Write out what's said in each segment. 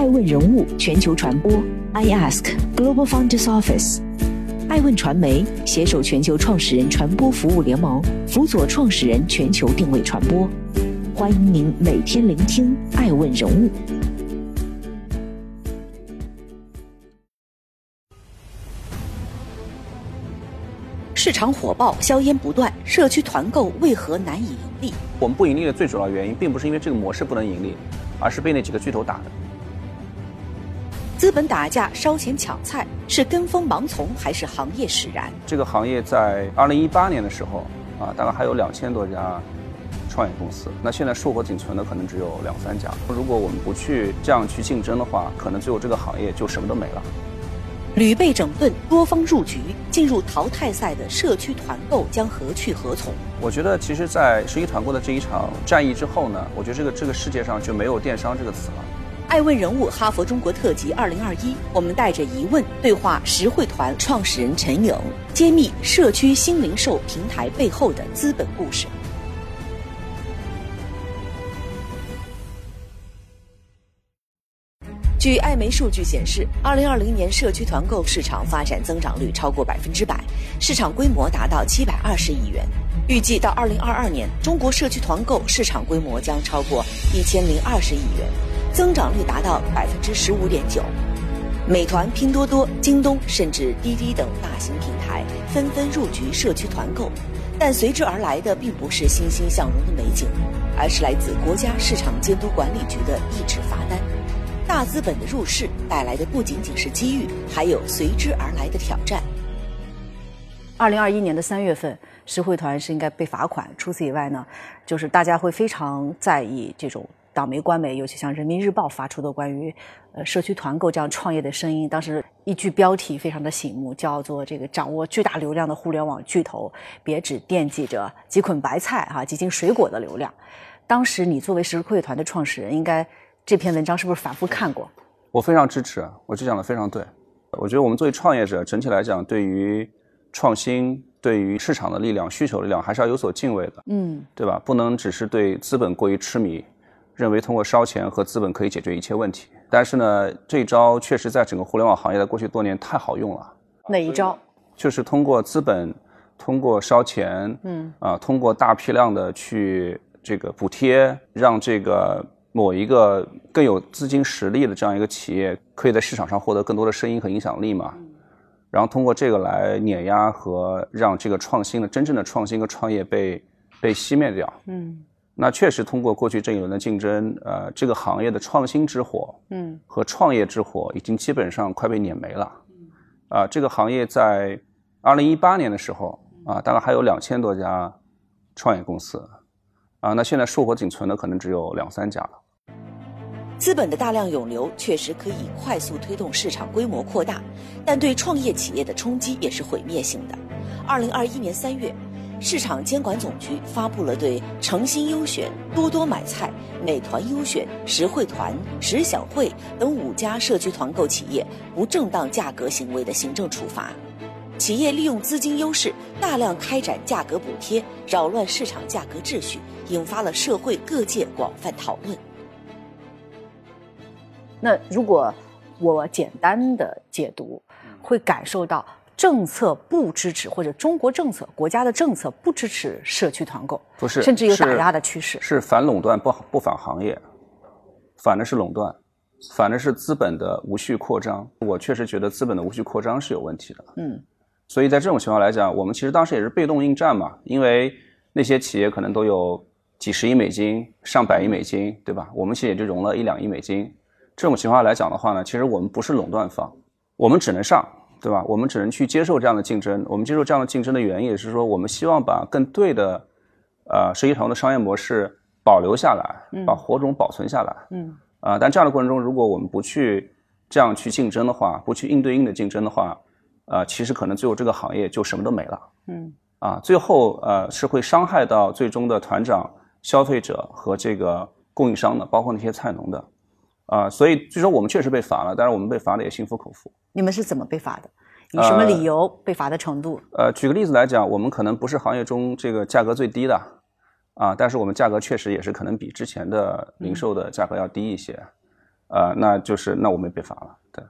爱问人物全球传播，I Ask Global Founders Office，爱问传媒携手全球创始人传播服务联盟，辅佐创始人全球定位传播。欢迎您每天聆听爱问人物。市场火爆，硝烟不断，社区团购为何难以盈利？我们不盈利的最主要原因，并不是因为这个模式不能盈利，而是被那几个巨头打的。资本打架、烧钱抢菜，是跟风盲从，还是行业使然？这个行业在二零一八年的时候啊，大概还有两千多家创业公司，那现在硕果仅存的可能只有两三家。如果我们不去这样去竞争的话，可能最后这个行业就什么都没了。屡被整顿，多方入局，进入淘汰赛的社区团购将何去何从？我觉得，其实，在社区团购的这一场战役之后呢，我觉得这个这个世界上就没有电商这个词了。爱问人物哈佛中国特辑二零二一，我们带着疑问对话实惠团创始人陈颖，揭秘社区新零售平台背后的资本故事。据艾媒数据显示，二零二零年社区团购市场发展增长率超过百分之百，市场规模达到七百二十亿元。预计到二零二二年，中国社区团购市场规模将超过一千零二十亿元，增长率达到百分之十五点九。美团、拼多多、京东甚至滴滴等大型平台纷纷入局社区团购，但随之而来的并不是欣欣向荣的美景，而是来自国家市场监督管理局的一纸罚单。大资本的入市带来的不仅仅是机遇，还有随之而来的挑战。二零二一年的三月份，实惠团是应该被罚款。除此以外呢，就是大家会非常在意这种党媒、官媒，尤其像人民日报发出的关于呃社区团购这样创业的声音。当时一句标题非常的醒目，叫做“这个掌握巨大流量的互联网巨头，别只惦记着几捆白菜哈，几斤水果的流量”。当时你作为实惠团的创始人，应该。这篇文章是不是反复看过？我非常支持，我这讲的非常对。我觉得我们作为创业者，整体来讲，对于创新、对于市场的力量、需求力量，还是要有所敬畏的。嗯，对吧？不能只是对资本过于痴迷，认为通过烧钱和资本可以解决一切问题。但是呢，这一招确实在整个互联网行业的过去多年太好用了。哪一招？就是通过资本，通过烧钱，嗯，啊，通过大批量的去这个补贴，让这个。某一个更有资金实力的这样一个企业，可以在市场上获得更多的声音和影响力嘛？然后通过这个来碾压和让这个创新的真正的创新和创业被被熄灭掉。嗯，那确实通过过去这一轮的竞争，呃，这个行业的创新之火，嗯，和创业之火已经基本上快被碾没了。啊，这个行业在二零一八年的时候啊，大概还有两千多家创业公司。啊，那现在硕果仅存的可能只有两三家了。资本的大量涌流确实可以快速推动市场规模扩大，但对创业企业的冲击也是毁灭性的。二零二一年三月，市场监管总局发布了对诚心优选、多多买菜、美团优选、实惠团、实享会等五家社区团购企业不正当价格行为的行政处罚。企业利用资金优势，大量开展价格补贴，扰乱市场价格秩序，引发了社会各界广泛讨论。那如果我简单的解读，会感受到政策不支持，或者中国政策、国家的政策不支持社区团购，不是，甚至有打压的趋势，是反垄断不不反行业，反的是垄断，反的是资本的无序扩张。我确实觉得资本的无序扩张是有问题的。嗯。所以在这种情况来讲，我们其实当时也是被动应战嘛，因为那些企业可能都有几十亿美金、上百亿美金，对吧？我们其实也就融了一两亿美金。这种情况来讲的话呢，其实我们不是垄断方，我们只能上，对吧？我们只能去接受这样的竞争。我们接受这样的竞争的原因也是说，我们希望把更对的，呃，实际上的商业模式保留下来，把火种保存下来。嗯。啊，但这样的过程中，如果我们不去这样去竞争的话，不去应对应的竞争的话，呃，其实可能最后这个行业就什么都没了。嗯，啊，最后呃是会伤害到最终的团长、消费者和这个供应商的，包括那些菜农的。啊，所以最终我们确实被罚了，但是我们被罚的也心服口服。你们是怎么被罚的？以什么理由被罚的程度？呃，举个例子来讲，我们可能不是行业中这个价格最低的，啊，但是我们价格确实也是可能比之前的零售的价格要低一些。呃，那就是那我们被罚了。对。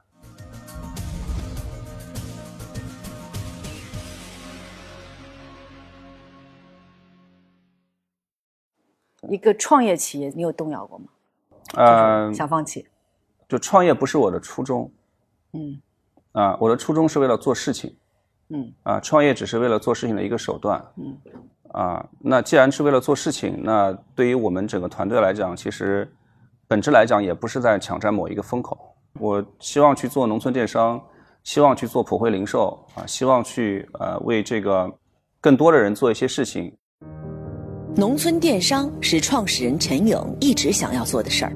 一个创业企业，你有动摇过吗？呃，想放弃。就创业不是我的初衷。嗯。啊，我的初衷是为了做事情。嗯。啊，创业只是为了做事情的一个手段。嗯。啊，那既然是为了做事情，那对于我们整个团队来讲，其实本质来讲也不是在抢占某一个风口。我希望去做农村电商，希望去做普惠零售啊，希望去呃为这个更多的人做一些事情。农村电商是创始人陈颖一直想要做的事儿。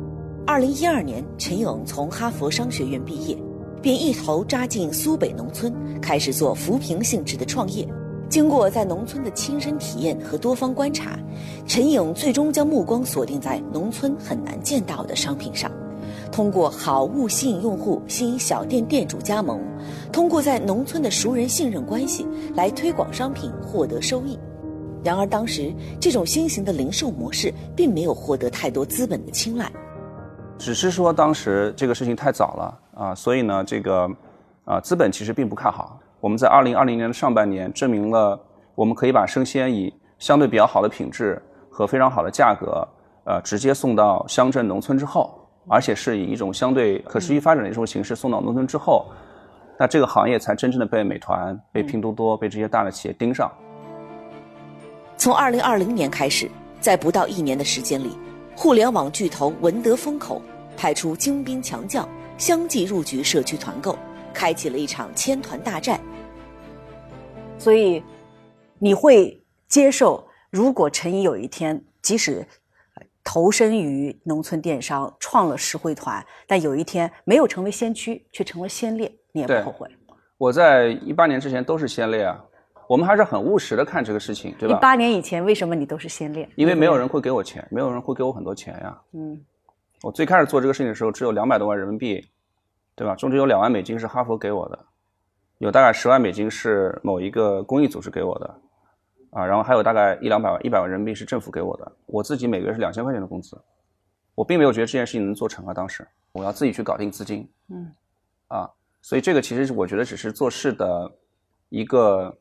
二零一二年，陈颖从哈佛商学院毕业，便一头扎进苏北农村，开始做扶贫性质的创业。经过在农村的亲身体验和多方观察，陈颖最终将目光锁定在农村很难见到的商品上，通过好物吸引用户，吸引小店店主加盟，通过在农村的熟人信任关系来推广商品，获得收益。然而，当时这种新型的零售模式并没有获得太多资本的青睐，只是说当时这个事情太早了啊，所以呢，这个啊资本其实并不看好。我们在二零二零年的上半年证明了我们可以把生鲜以相对比较好的品质和非常好的价格，呃，直接送到乡镇农村之后，而且是以一种相对可持续发展的一种形式送到农村之后，那这个行业才真正的被美团、被拼多多、被这些大的企业盯上。从二零二零年开始，在不到一年的时间里，互联网巨头文德风口，派出精兵强将，相继入局社区团购，开启了一场千团大战。所以，你会接受，如果陈怡有一天即使投身于农村电商，创了实惠团，但有一天没有成为先驱，却成了先烈，你也不后悔？我在一八年之前都是先烈啊。我们还是很务实的看这个事情，对吧？一八年以前，为什么你都是先烈？因为没有人会给我钱，没有人会给我很多钱呀。嗯，我最开始做这个事情的时候，只有两百多万人民币，对吧？中间有两万美金是哈佛给我的，有大概十万美金是某一个公益组织给我的，啊，然后还有大概一两百万、一百万人民币是政府给我的。我自己每个月是两千块钱的工资，我并没有觉得这件事情能做成啊。当时我要自己去搞定资金，嗯，啊，所以这个其实是我觉得只是做事的一个。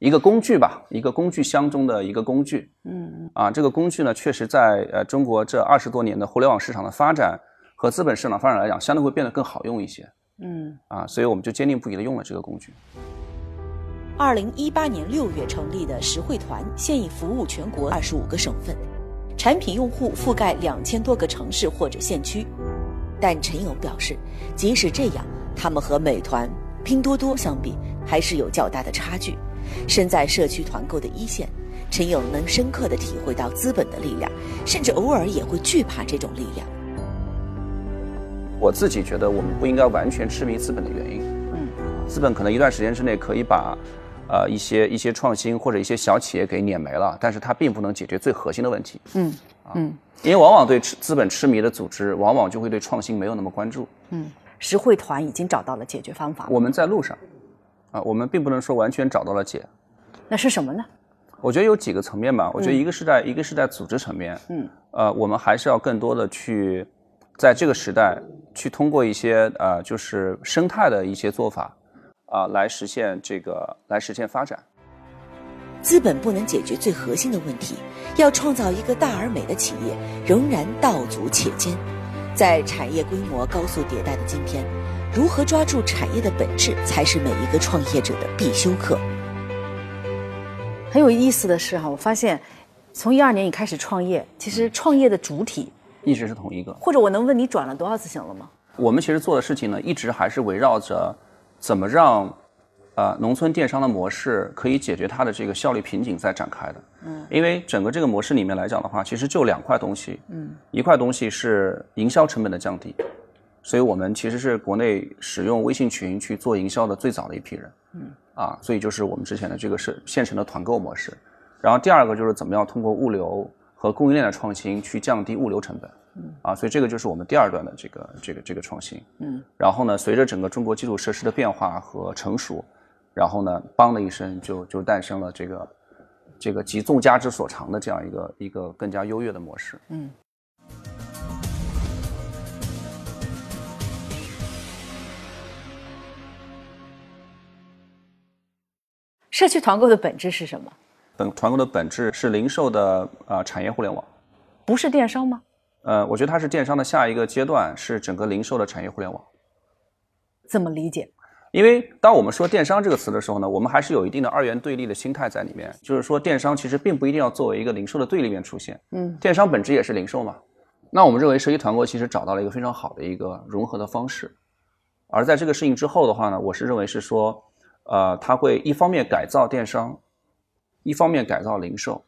一个工具吧，一个工具箱中的一个工具。嗯啊，这个工具呢，确实在呃中国这二十多年的互联网市场的发展和资本市场发展来讲，相对会变得更好用一些。嗯啊，所以我们就坚定不移的用了这个工具。二零一八年六月成立的实惠团，现已服务全国二十五个省份，产品用户覆盖两千多个城市或者县区。但陈勇表示，即使这样，他们和美团、拼多多相比，还是有较大的差距。身在社区团购的一线，陈勇能深刻的体会到资本的力量，甚至偶尔也会惧怕这种力量。我自己觉得，我们不应该完全痴迷资本的原因。嗯，资本可能一段时间之内可以把，呃，一些一些创新或者一些小企业给碾没了，但是它并不能解决最核心的问题。嗯，嗯，因为往往对资本痴迷的组织，往往就会对创新没有那么关注。嗯，实惠团已经找到了解决方法。我们在路上。啊，我们并不能说完全找到了解，那是什么呢？我觉得有几个层面吧。我觉得一个是在一个是在组织层面，嗯，呃，我们还是要更多的去在这个时代去通过一些呃就是生态的一些做法啊来实现这个来实现发展。资本不能解决最核心的问题，要创造一个大而美的企业，仍然道阻且艰。在产业规模高速迭代的今天。如何抓住产业的本质，才是每一个创业者的必修课。很有意思的是哈，我发现，从一二年你开始创业，其实创业的主体一直是同一个。或者我能问你转了多少次型了吗？我们其实做的事情呢，一直还是围绕着怎么让，呃，农村电商的模式可以解决它的这个效率瓶颈在展开的。嗯。因为整个这个模式里面来讲的话，其实就两块东西。嗯。一块东西是营销成本的降低。所以我们其实是国内使用微信群去做营销的最早的一批人，嗯，啊，所以就是我们之前的这个是现成的团购模式，然后第二个就是怎么样通过物流和供应链的创新去降低物流成本，嗯，啊，所以这个就是我们第二段的这个这个这个创新，嗯，然后呢，随着整个中国基础设施的变化和成熟，然后呢，梆的一声就就诞生了这个这个集众家之所长的这样一个一个更加优越的模式，嗯。社区团购的本质是什么？本团购的本质是零售的呃产业互联网，不是电商吗？呃，我觉得它是电商的下一个阶段，是整个零售的产业互联网。怎么理解？因为当我们说电商这个词的时候呢，我们还是有一定的二元对立的心态在里面，就是说电商其实并不一定要作为一个零售的对立面出现。嗯，电商本质也是零售嘛。那我们认为社区团购其实找到了一个非常好的一个融合的方式。而在这个事情之后的话呢，我是认为是说，呃，它会一方面改造电商，一方面改造零售，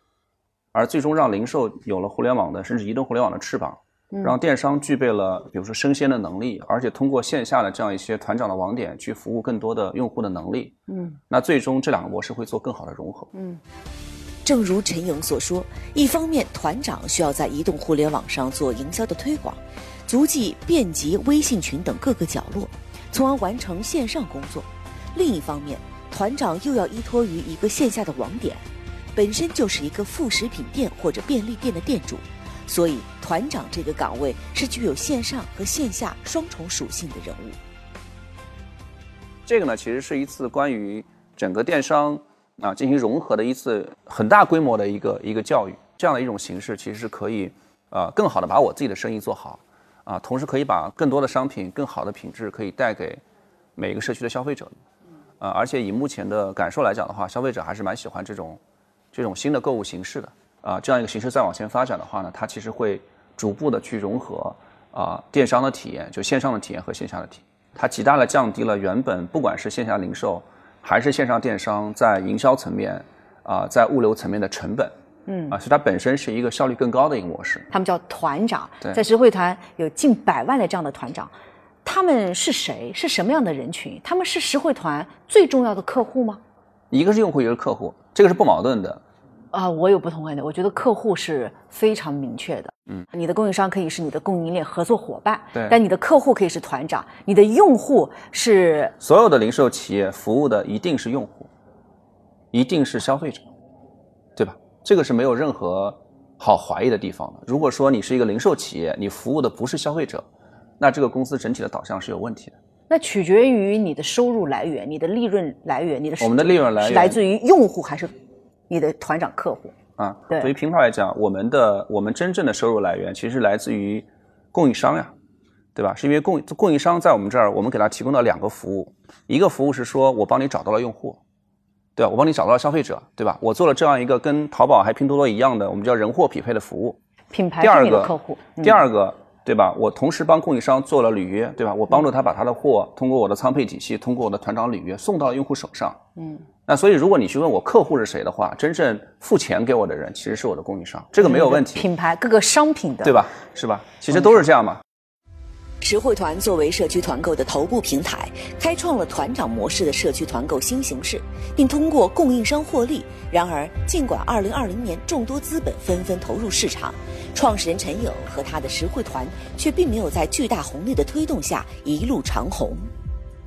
而最终让零售有了互联网的甚至移动互联网的翅膀。让电商具备了，比如说生鲜的能力，而且通过线下的这样一些团长的网点去服务更多的用户的能力。嗯，那最终这两个模式会做更好的融合。嗯，正如陈颖所说，一方面团长需要在移动互联网上做营销的推广，足迹遍及微信群等各个角落，从而完成线上工作；另一方面，团长又要依托于一个线下的网点，本身就是一个副食品店或者便利店的店主。所以，团长这个岗位是具有线上和线下双重属性的人物。这个呢，其实是一次关于整个电商啊进行融合的一次很大规模的一个一个教育。这样的一种形式，其实是可以啊更好的把我自己的生意做好啊，同时可以把更多的商品、更好的品质可以带给每一个社区的消费者。啊，而且以目前的感受来讲的话，消费者还是蛮喜欢这种这种新的购物形式的。啊，这样一个形式再往前发展的话呢，它其实会逐步的去融合啊电商的体验，就线上的体验和线下的体验，它极大的降低了原本不管是线下零售还是线上电商在营销层面啊在物流层面的成本，嗯啊，所以它本身是一个效率更高的一个模式。他们叫团长，在实惠团有近百万的这样的团长，他们是谁？是什么样的人群？他们是实惠团最重要的客户吗？一个是用户，一个是客户，这个是不矛盾的。啊，我有不同观点。我觉得客户是非常明确的。嗯，你的供应商可以是你的供应链合作伙伴，对。但你的客户可以是团长，你的用户是所有的零售企业服务的一定是用户，一定是消费者，对吧？这个是没有任何好怀疑的地方的。如果说你是一个零售企业，你服务的不是消费者，那这个公司整体的导向是有问题的。那取决于你的收入来源、你的利润来源、你的我们的利润来源是来自于用户还是？你的团长客户啊，对，对于平台来讲，我们的我们真正的收入来源其实来自于供应商呀，对吧？是因为供供应商在我们这儿，我们给他提供了两个服务，一个服务是说我帮你找到了用户，对吧？我帮你找到了消费者，对吧？我做了这样一个跟淘宝还拼多多一样的，我们叫人货匹配的服务。品牌第二个客户，第二个对吧？我同时帮供应商做了履约，对吧？我帮助他把他的货通过我的仓配体系，通过我的团长履约送到了用户手上。嗯。那所以，如果你去问我客户是谁的话，真正付钱给我的人其实是我的供应商，这个没有问题。品牌各个商品的，对吧？是吧？其实都是这样嘛。实惠团作为社区团购的头部平台，开创了团长模式的社区团购新形式，并通过供应商获利。然而，尽管2020年众多资本纷纷投入市场，创始人陈颖和他的实惠团却并没有在巨大红利的推动下一路长虹。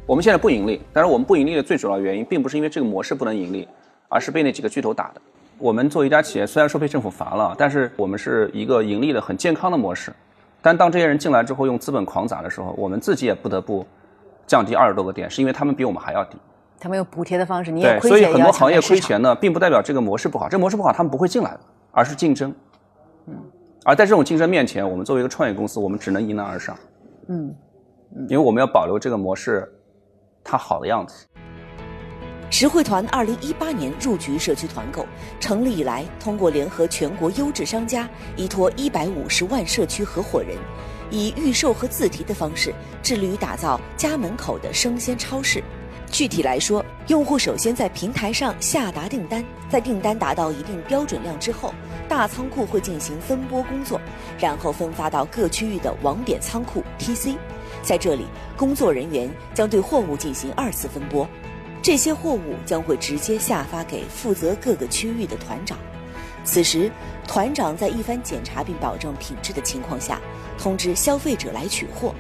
我们现在不盈利，但是我们不盈利的最主要原因，并不是因为这个模式不能盈利，而是被那几个巨头打的。我们作为一家企业，虽然说被政府罚了，但是我们是一个盈利的很健康的模式。但当这些人进来之后，用资本狂砸的时候，我们自己也不得不降低二十多个点，是因为他们比我们还要低。他们用补贴的方式，你也亏钱。所以很多行业亏钱呢，并不代表这个模式不好，这个模式不好，他们不会进来的，而是竞争。嗯。而在这种竞争面前，我们作为一个创业公司，我们只能迎难而上。嗯。因为我们要保留这个模式。它好的样子。实惠团二零一八年入局社区团购，成立以来，通过联合全国优质商家，依托一百五十万社区合伙人，以预售和自提的方式，致力于打造家门口的生鲜超市。具体来说，用户首先在平台上下达订单，在订单达到一定标准量之后，大仓库会进行分拨工作，然后分发到各区域的网点仓库 TC。在这里，工作人员将对货物进行二次分拨，这些货物将会直接下发给负责各个区域的团长。此时，团长在一番检查并保证品质的情况下，通知消费者来取货。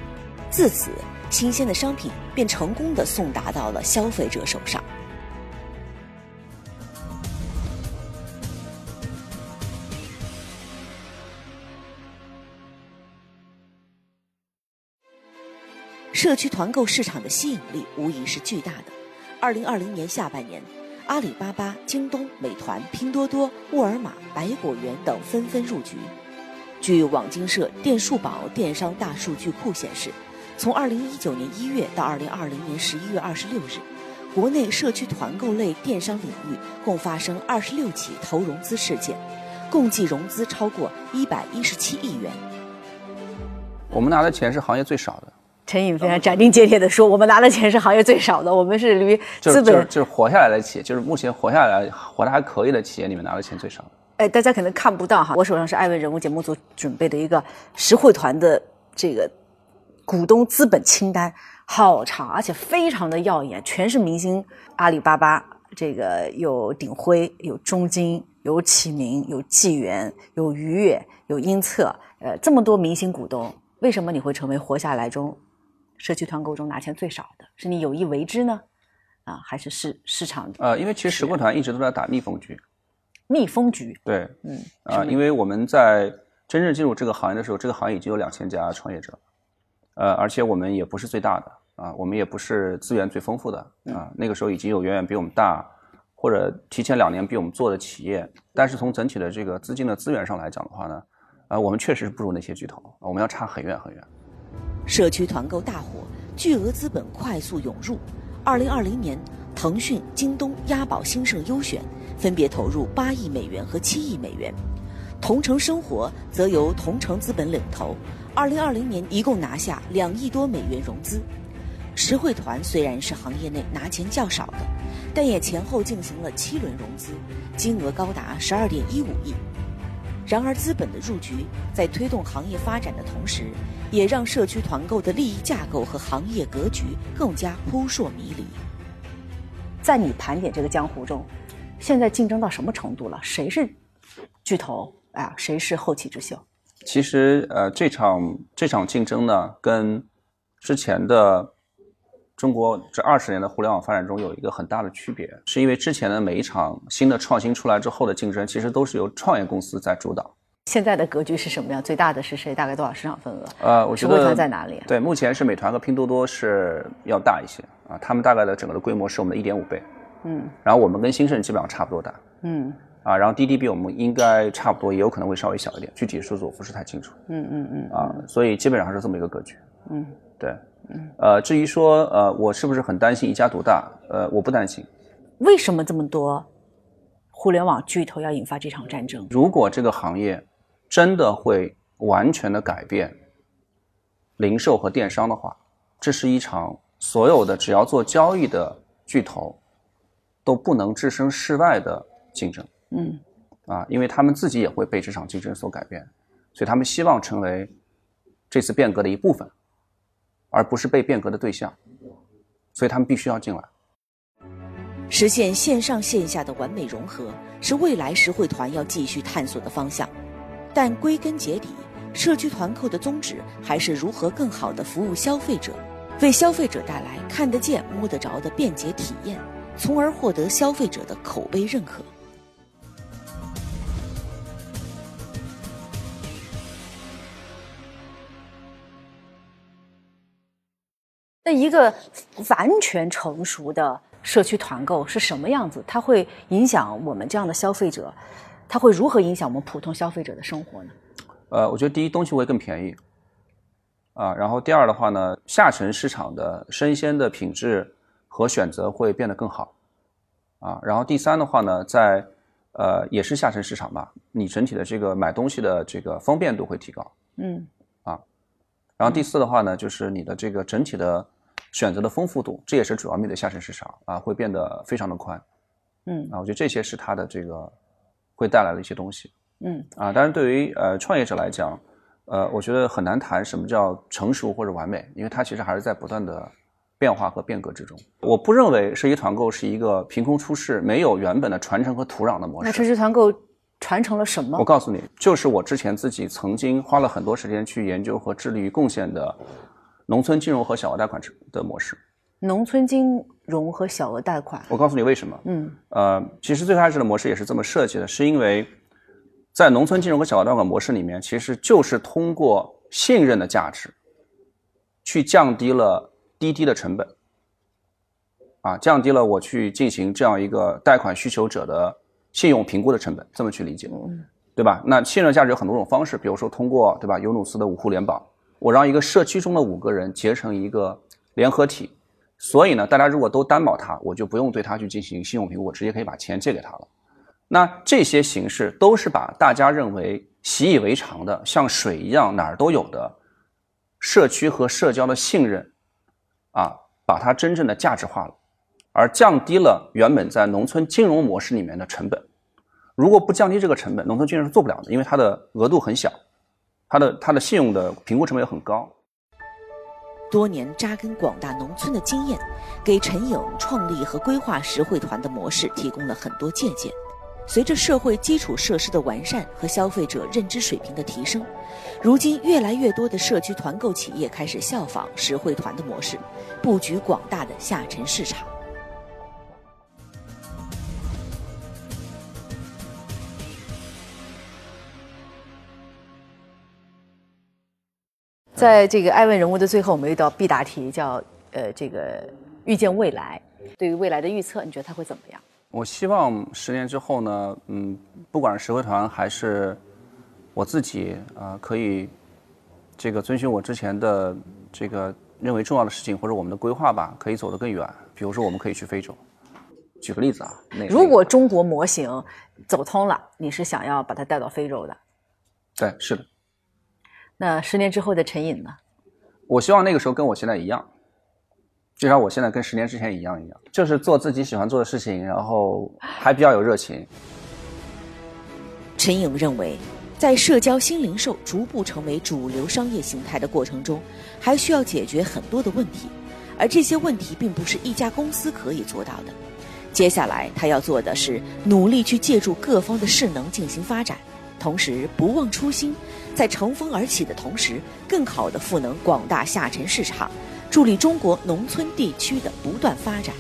自此，新鲜的商品便成功的送达到了消费者手上。社区团购市场的吸引力无疑是巨大的。二零二零年下半年，阿里巴巴、京东、美团、拼多多、沃尔玛、百果园等纷纷入局。据网经社电数宝电商大数据库显示，从二零一九年一月到二零二零年十一月二十六日，国内社区团购类电商领域共发生二十六起投融资事件，共计融资超过一百一十七亿元。我们拿的钱是行业最少的。陈颖非常斩钉截铁地说：“我们拿的钱是行业最少的，我们是离资本就是活下来的企业，就是目前活下来活得还可以的企业里面拿的钱最少的。”哎，大家可能看不到哈，我手上是艾问人物节目组准备的一个实惠团的这个股东资本清单，好长，而且非常的耀眼，全是明星，阿里巴巴这个有鼎晖，有中金，有启明，有纪元，有愉悦，有英策，呃，这么多明星股东，为什么你会成为活下来中？社区团购中拿钱最少的是你有意为之呢，啊，还是市市场？呃，因为其实实惠团一直都在打蜜蜂局。蜜蜂局。对，嗯，啊，因为我们在真正进入这个行业的时候，这个行业已经有两千家创业者，呃，而且我们也不是最大的，啊，我们也不是资源最丰富的，啊，那个时候已经有远远比我们大，或者提前两年比我们做的企业，但是从整体的这个资金的资源上来讲的话呢，啊，我们确实是不如那些巨头，我们要差很远很远。社区团购大火，巨额资本快速涌入。二零二零年，腾讯、京东、押宝、兴盛、优选分别投入八亿美元和七亿美元，同城生活则由同城资本领投。二零二零年一共拿下两亿多美元融资。实惠团虽然是行业内拿钱较少的，但也前后进行了七轮融资，金额高达十二点一五亿。然而，资本的入局在推动行业发展的同时，也让社区团购的利益架构和行业格局更加扑朔迷离。在你盘点这个江湖中，现在竞争到什么程度了？谁是巨头啊？谁是后起之秀？其实，呃，这场这场竞争呢，跟之前的中国这二十年的互联网发展中有一个很大的区别，是因为之前的每一场新的创新出来之后的竞争，其实都是由创业公司在主导。现在的格局是什么样？最大的是谁？大概多少市场份额？呃，我觉得团在哪里？对，目前是美团和拼多多是要大一些啊，他们大概的整个的规模是我们的一点五倍。嗯，然后我们跟兴盛基本上差不多大。嗯，啊，然后滴滴比我们应该差不多，也有可能会稍微小一点，具体数字我不是太清楚。嗯嗯嗯。啊，所以基本上是这么一个格局。嗯，对。嗯。呃，至于说呃，我是不是很担心一家独大？呃，我不担心。为什么这么多互联网巨头要引发这场战争？如果这个行业。真的会完全的改变零售和电商的话，这是一场所有的只要做交易的巨头都不能置身事外的竞争。嗯，啊，因为他们自己也会被这场竞争所改变，所以他们希望成为这次变革的一部分，而不是被变革的对象，所以他们必须要进来。实现线上线下的完美融合，是未来实惠团要继续探索的方向。但归根结底，社区团购的宗旨还是如何更好地服务消费者，为消费者带来看得见、摸得着的便捷体验，从而获得消费者的口碑认可。那一个完全成熟的社区团购是什么样子？它会影响我们这样的消费者？它会如何影响我们普通消费者的生活呢？呃，我觉得第一，东西会更便宜，啊，然后第二的话呢，下沉市场的生鲜的品质和选择会变得更好，啊，然后第三的话呢，在呃也是下沉市场吧，你整体的这个买东西的这个方便度会提高，嗯，啊，然后第四的话呢，就是你的这个整体的选择的丰富度，这也是主要面对下沉市场啊，会变得非常的宽，嗯，啊，我觉得这些是它的这个。会带来的一些东西，嗯啊，当然对于呃创业者来讲，呃，我觉得很难谈什么叫成熟或者完美，因为它其实还是在不断的变化和变革之中。我不认为社区团购是一个凭空出世、没有原本的传承和土壤的模式。那社区团购传承了什么？我告诉你，就是我之前自己曾经花了很多时间去研究和致力于贡献的农村金融和小额贷款的模式。农村金融和小额贷款，我告诉你为什么。嗯，呃，其实最开始的模式也是这么设计的，是因为在农村金融和小额贷款模式里面，其实就是通过信任的价值，去降低了滴滴的成本。啊，降低了我去进行这样一个贷款需求者的信用评估的成本，这么去理解，嗯对吧？那信任价值有很多种方式，比如说通过对吧，尤努斯的五互联网，我让一个社区中的五个人结成一个联合体，所以呢，大家如果都担保他，我就不用对他去进行信用评估，我直接可以把钱借给他了。那这些形式都是把大家认为习以为常的，像水一样哪儿都有的社区和社交的信任，啊，把它真正的价值化了。而降低了原本在农村金融模式里面的成本。如果不降低这个成本，农村金融是做不了的，因为它的额度很小，它的它的信用的评估成本也很高。多年扎根广大农村的经验，给陈颖创立和规划实惠团的模式提供了很多借鉴。随着社会基础设施的完善和消费者认知水平的提升，如今越来越多的社区团购企业开始效仿实惠团的模式，布局广大的下沉市场。在这个爱问人物的最后，我们有一道必答题，叫呃，这个预见未来。对于未来的预测，你觉得它会怎么样？我希望十年之后呢，嗯，不管是实惠团还是我自己啊，可以这个遵循我之前的这个认为重要的事情或者我们的规划吧，可以走得更远。比如说，我们可以去非洲。举个例子啊，如果中国模型走通了，你是想要把它带到非洲的？对，是的。那十年之后的陈颖呢？我希望那个时候跟我现在一样，就像我现在跟十年之前一样一样，就是做自己喜欢做的事情，然后还比较有热情。陈颖认为，在社交新零售逐步成为主流商业形态的过程中，还需要解决很多的问题，而这些问题并不是一家公司可以做到的。接下来他要做的是努力去借助各方的势能进行发展。同时不忘初心，在乘风而起的同时，更好的赋能广大下沉市场，助力中国农村地区的不断发展。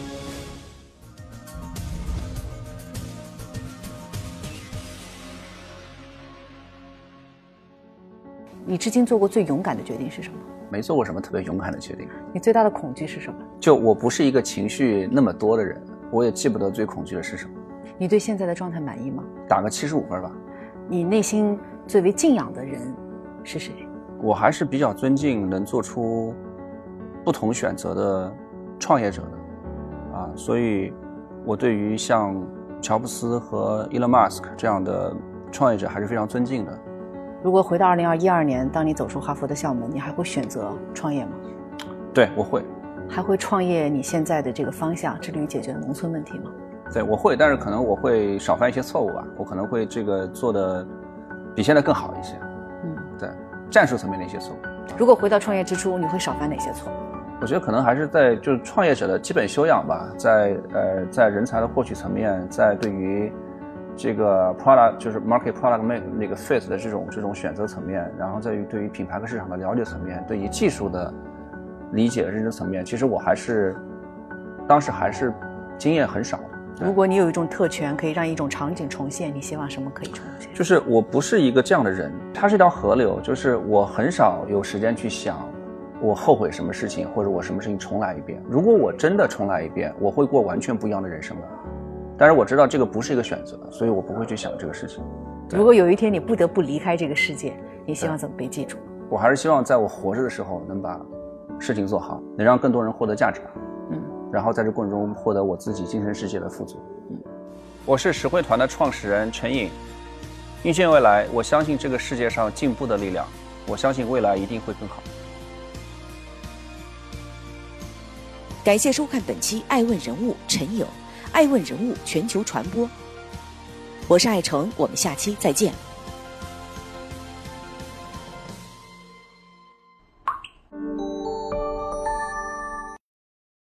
你至今做过最勇敢的决定是什么？没做过什么特别勇敢的决定。你最大的恐惧是什么？就我不是一个情绪那么多的人，我也记不得最恐惧的是什么。你对现在的状态满意吗？打个七十五分吧。你内心最为敬仰的人是谁？我还是比较尊敬能做出不同选择的创业者的，啊，所以，我对于像乔布斯和伊隆马斯克这样的创业者还是非常尊敬的。如果回到二零二一二年，当你走出哈佛的校门，你还会选择创业吗？对，我会。还会创业你现在的这个方向，致力于解决农村问题吗？对，我会，但是可能我会少犯一些错误吧。我可能会这个做的比现在更好一些。嗯，对，战术层面的一些错误。如果回到创业之初，你会少犯哪些错误？我觉得可能还是在就是创业者的基本修养吧，在呃在人才的获取层面，在对于这个 product 就是 market product make 那个 fit 的这种这种选择层面，然后在于对于品牌和市场的了解层面，对于技术的理解认知层面，其实我还是当时还是经验很少。如果你有一种特权，可以让一种场景重现，你希望什么可以重现？就是我不是一个这样的人，它是一条河流，就是我很少有时间去想，我后悔什么事情，或者我什么事情重来一遍。如果我真的重来一遍，我会过完全不一样的人生的。但是我知道这个不是一个选择，所以我不会去想这个事情。如果有一天你不得不离开这个世界，你希望怎么被记住？我还是希望在我活着的时候能把事情做好，能让更多人获得价值。然后在这过程中获得我自己精神世界的富足。嗯，我是实惠团的创始人陈颖。预见未来，我相信这个世界上进步的力量，我相信未来一定会更好。感谢收看本期《爱问人物》陈颖，《爱问人物》全球传播。我是爱成，我们下期再见。